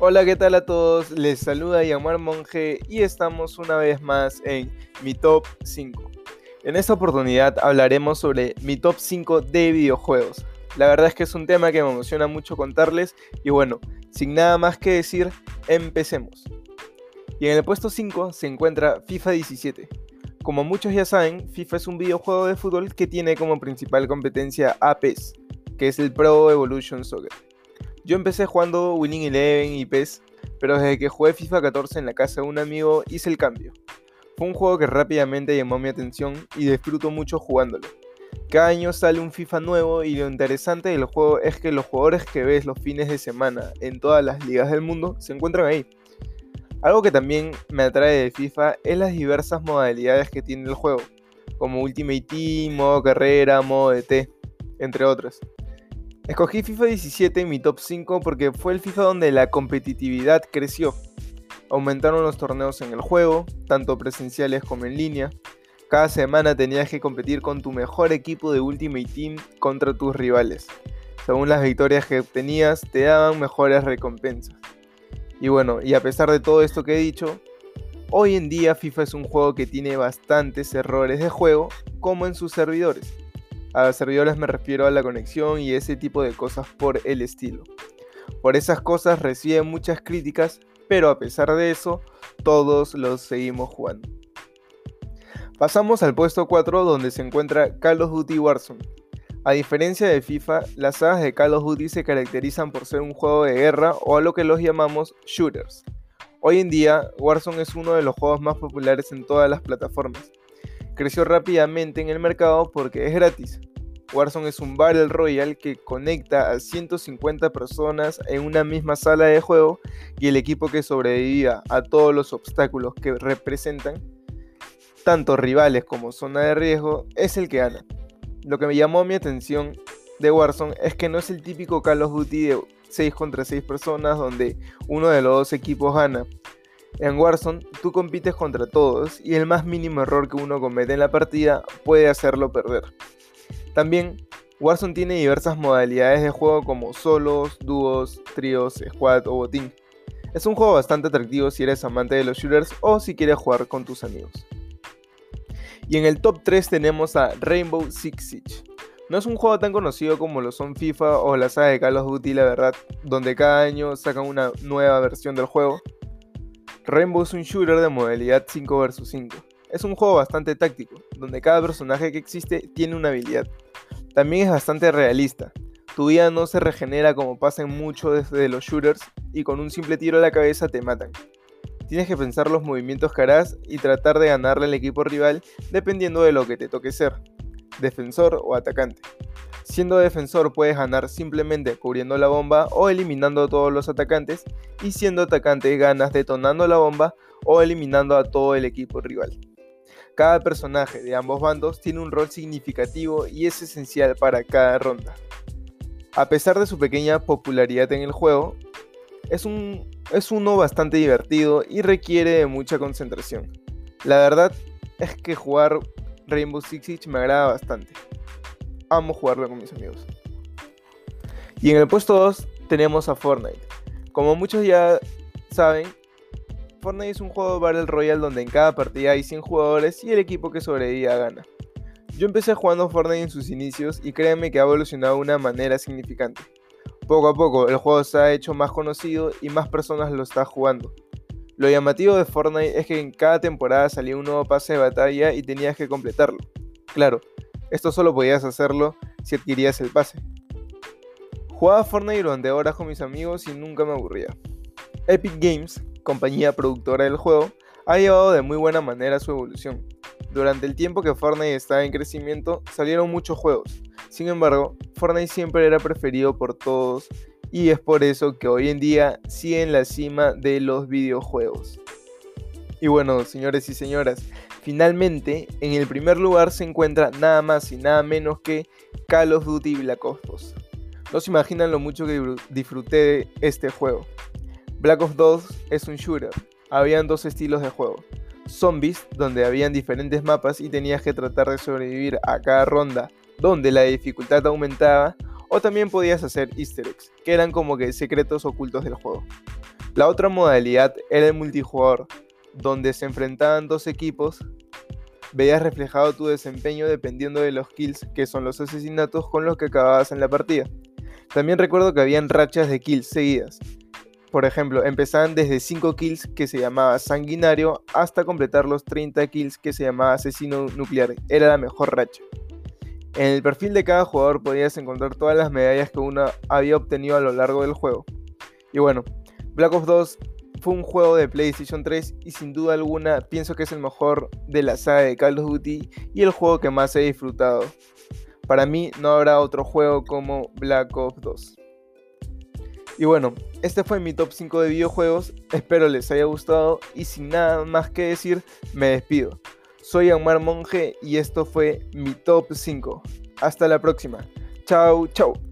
Hola, ¿qué tal a todos? Les saluda Yamar Monje y estamos una vez más en mi top 5. En esta oportunidad hablaremos sobre mi top 5 de videojuegos. La verdad es que es un tema que me emociona mucho contarles y bueno, sin nada más que decir, empecemos. Y en el puesto 5 se encuentra FIFA 17. Como muchos ya saben, FIFA es un videojuego de fútbol que tiene como principal competencia a PES, que es el Pro Evolution Soccer. Yo empecé jugando Winning Eleven y PES, pero desde que jugué FIFA 14 en la casa de un amigo hice el cambio. Fue un juego que rápidamente llamó mi atención y disfruto mucho jugándolo. Cada año sale un FIFA nuevo y lo interesante del juego es que los jugadores que ves los fines de semana en todas las ligas del mundo se encuentran ahí. Algo que también me atrae de FIFA es las diversas modalidades que tiene el juego, como Ultimate Team, modo carrera, modo DT, entre otras. Escogí FIFA 17 en mi top 5 porque fue el FIFA donde la competitividad creció. Aumentaron los torneos en el juego, tanto presenciales como en línea. Cada semana tenías que competir con tu mejor equipo de Ultimate Team contra tus rivales. Según las victorias que obtenías, te daban mejores recompensas. Y bueno, y a pesar de todo esto que he dicho, hoy en día FIFA es un juego que tiene bastantes errores de juego, como en sus servidores. A servidores me refiero a la conexión y ese tipo de cosas por el estilo. Por esas cosas recibe muchas críticas, pero a pesar de eso, todos los seguimos jugando. Pasamos al puesto 4 donde se encuentra Call of Duty Warzone. A diferencia de FIFA, las sagas de Call of Duty se caracterizan por ser un juego de guerra o a lo que los llamamos shooters. Hoy en día, Warzone es uno de los juegos más populares en todas las plataformas, creció rápidamente en el mercado porque es gratis. Warzone es un Battle Royale que conecta a 150 personas en una misma sala de juego y el equipo que sobreviva a todos los obstáculos que representan, tanto rivales como zona de riesgo, es el que gana. Lo que me llamó mi atención de Warzone es que no es el típico Call of Duty de 6 contra 6 personas donde uno de los dos equipos gana, en Warzone, tú compites contra todos y el más mínimo error que uno comete en la partida puede hacerlo perder. También, Warzone tiene diversas modalidades de juego como solos, dúos, tríos, squad o botín. Es un juego bastante atractivo si eres amante de los shooters o si quieres jugar con tus amigos. Y en el top 3 tenemos a Rainbow Six Siege. No es un juego tan conocido como lo son FIFA o la saga de Call of Duty, la verdad, donde cada año sacan una nueva versión del juego, Rainbow es un shooter de modalidad 5 vs 5. Es un juego bastante táctico, donde cada personaje que existe tiene una habilidad. También es bastante realista. Tu vida no se regenera como pasa en muchos de los shooters y con un simple tiro a la cabeza te matan. Tienes que pensar los movimientos que harás y tratar de ganarle al equipo rival dependiendo de lo que te toque ser, defensor o atacante. Siendo defensor puedes ganar simplemente cubriendo la bomba o eliminando a todos los atacantes y siendo atacante ganas detonando la bomba o eliminando a todo el equipo rival. Cada personaje de ambos bandos tiene un rol significativo y es esencial para cada ronda. A pesar de su pequeña popularidad en el juego, es, un, es uno bastante divertido y requiere de mucha concentración. La verdad es que jugar Rainbow Six Siege me agrada bastante amo jugarlo con mis amigos. Y en el puesto 2 tenemos a Fortnite. Como muchos ya saben, Fortnite es un juego Battle Royale donde en cada partida hay 100 jugadores y el equipo que sobreviva gana. Yo empecé jugando Fortnite en sus inicios y créanme que ha evolucionado de una manera significante. Poco a poco el juego se ha hecho más conocido y más personas lo están jugando. Lo llamativo de Fortnite es que en cada temporada salía un nuevo pase de batalla y tenías que completarlo. Claro, esto solo podías hacerlo si adquirías el pase. Jugaba Fortnite durante horas con mis amigos y nunca me aburría. Epic Games, compañía productora del juego, ha llevado de muy buena manera su evolución. Durante el tiempo que Fortnite estaba en crecimiento, salieron muchos juegos. Sin embargo, Fortnite siempre era preferido por todos y es por eso que hoy en día sigue en la cima de los videojuegos. Y bueno, señores y señoras, Finalmente, en el primer lugar se encuentra nada más y nada menos que Call of Duty Black Ops 2. No se imaginan lo mucho que disfruté de este juego. Black Ops 2 es un shooter. Habían dos estilos de juego. Zombies, donde habían diferentes mapas y tenías que tratar de sobrevivir a cada ronda, donde la dificultad aumentaba, o también podías hacer easter eggs, que eran como que secretos ocultos del juego. La otra modalidad era el multijugador, donde se enfrentaban dos equipos, veías reflejado tu desempeño dependiendo de los kills, que son los asesinatos con los que acababas en la partida. También recuerdo que habían rachas de kills seguidas. Por ejemplo, empezaban desde 5 kills que se llamaba sanguinario hasta completar los 30 kills que se llamaba asesino nuclear. Era la mejor racha. En el perfil de cada jugador podías encontrar todas las medallas que uno había obtenido a lo largo del juego. Y bueno, Black Ops 2 fue un juego de PlayStation 3 y sin duda alguna pienso que es el mejor de la saga de Call of Duty y el juego que más he disfrutado. Para mí no habrá otro juego como Black Ops 2. Y bueno, este fue mi top 5 de videojuegos, espero les haya gustado y sin nada más que decir, me despido. Soy Amar Monge y esto fue mi top 5. Hasta la próxima. Chao, chao.